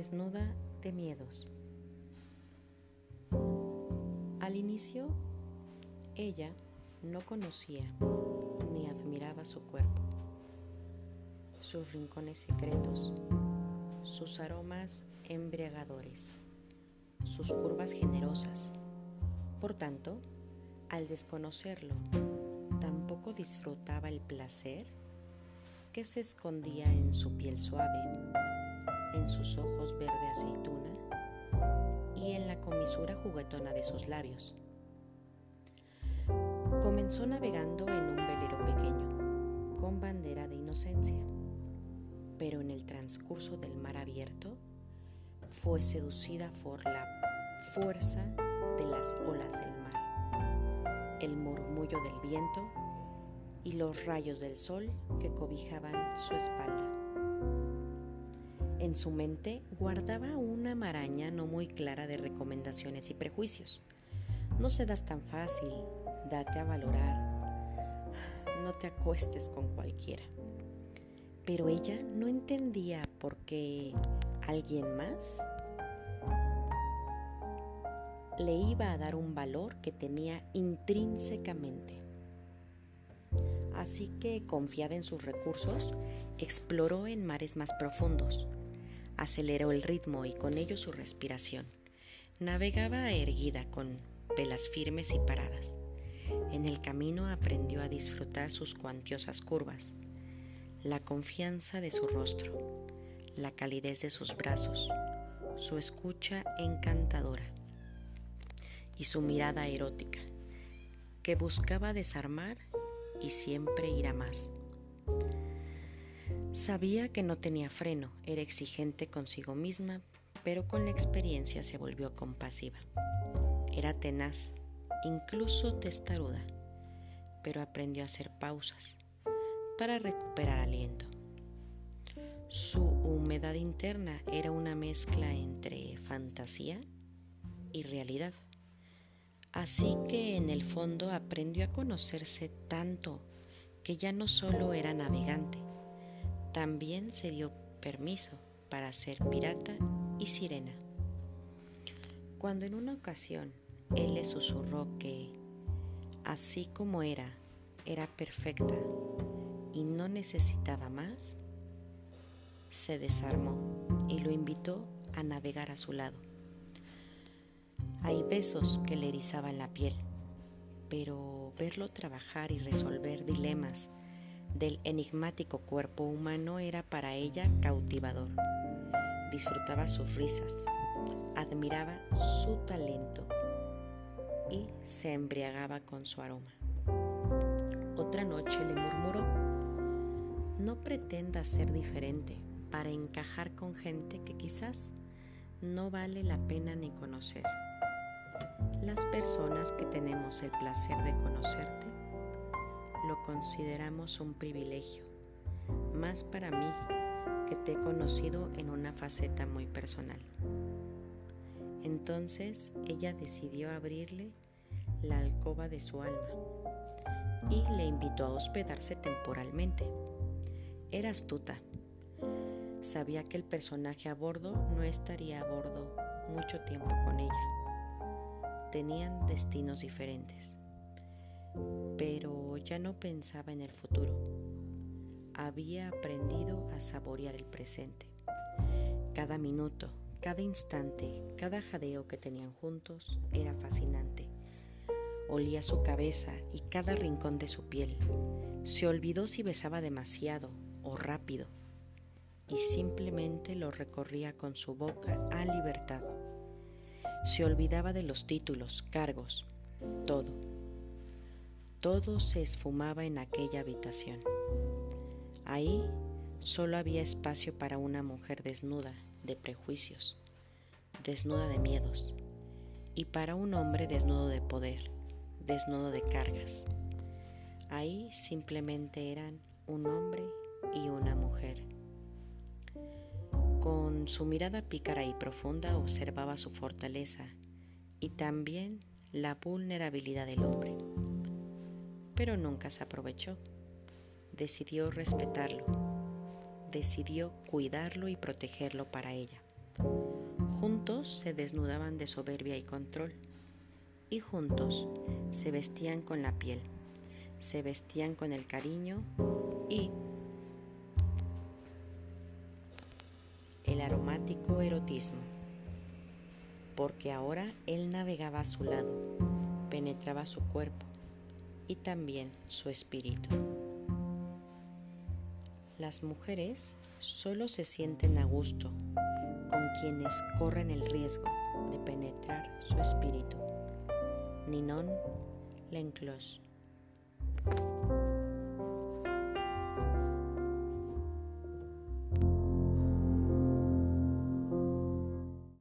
Desnuda de miedos. Al inicio, ella no conocía ni admiraba su cuerpo, sus rincones secretos, sus aromas embriagadores, sus curvas generosas. Por tanto, al desconocerlo, tampoco disfrutaba el placer que se escondía en su piel suave, en sus ojos verde aceituna y en la comisura juguetona de sus labios. Comenzó navegando en un velero pequeño, con bandera de inocencia, pero en el transcurso del mar abierto fue seducida por la fuerza de las olas del mar, el murmullo del viento y los rayos del sol que cobijaban su espalda. En su mente guardaba una maraña no muy clara de recomendaciones y prejuicios. No se das tan fácil, date a valorar, no te acuestes con cualquiera. Pero ella no entendía por qué alguien más le iba a dar un valor que tenía intrínsecamente. Así que, confiada en sus recursos, exploró en mares más profundos, aceleró el ritmo y con ello su respiración. Navegaba erguida con velas firmes y paradas. En el camino aprendió a disfrutar sus cuantiosas curvas, la confianza de su rostro, la calidez de sus brazos, su escucha encantadora y su mirada erótica, que buscaba desarmar y siempre ir a más. Sabía que no tenía freno, era exigente consigo misma, pero con la experiencia se volvió compasiva. Era tenaz, incluso testaruda, pero aprendió a hacer pausas para recuperar aliento. Su humedad interna era una mezcla entre fantasía y realidad. Así que en el fondo aprendió a conocerse tanto que ya no solo era navegante, también se dio permiso para ser pirata y sirena. Cuando en una ocasión él le susurró que, así como era, era perfecta y no necesitaba más, se desarmó y lo invitó a navegar a su lado. Hay besos que le erizaban la piel, pero verlo trabajar y resolver dilemas del enigmático cuerpo humano era para ella cautivador. Disfrutaba sus risas, admiraba su talento y se embriagaba con su aroma. Otra noche le murmuró, no pretenda ser diferente para encajar con gente que quizás no vale la pena ni conocer las personas que tenemos el placer de conocerte lo consideramos un privilegio, más para mí que te he conocido en una faceta muy personal. Entonces ella decidió abrirle la alcoba de su alma y le invitó a hospedarse temporalmente. Era astuta. Sabía que el personaje a bordo no estaría a bordo mucho tiempo con ella tenían destinos diferentes. Pero ya no pensaba en el futuro. Había aprendido a saborear el presente. Cada minuto, cada instante, cada jadeo que tenían juntos era fascinante. Olía su cabeza y cada rincón de su piel. Se olvidó si besaba demasiado o rápido y simplemente lo recorría con su boca a libertad. Se olvidaba de los títulos, cargos, todo. Todo se esfumaba en aquella habitación. Ahí solo había espacio para una mujer desnuda de prejuicios, desnuda de miedos, y para un hombre desnudo de poder, desnudo de cargas. Ahí simplemente eran un hombre y una mujer. Con su mirada pícara y profunda observaba su fortaleza y también la vulnerabilidad del hombre. Pero nunca se aprovechó. Decidió respetarlo. Decidió cuidarlo y protegerlo para ella. Juntos se desnudaban de soberbia y control, y juntos se vestían con la piel, se vestían con el cariño y el aromático erotismo, porque ahora él navegaba a su lado, penetraba su cuerpo y también su espíritu. Las mujeres solo se sienten a gusto con quienes corren el riesgo de penetrar su espíritu. Ninon Lenclos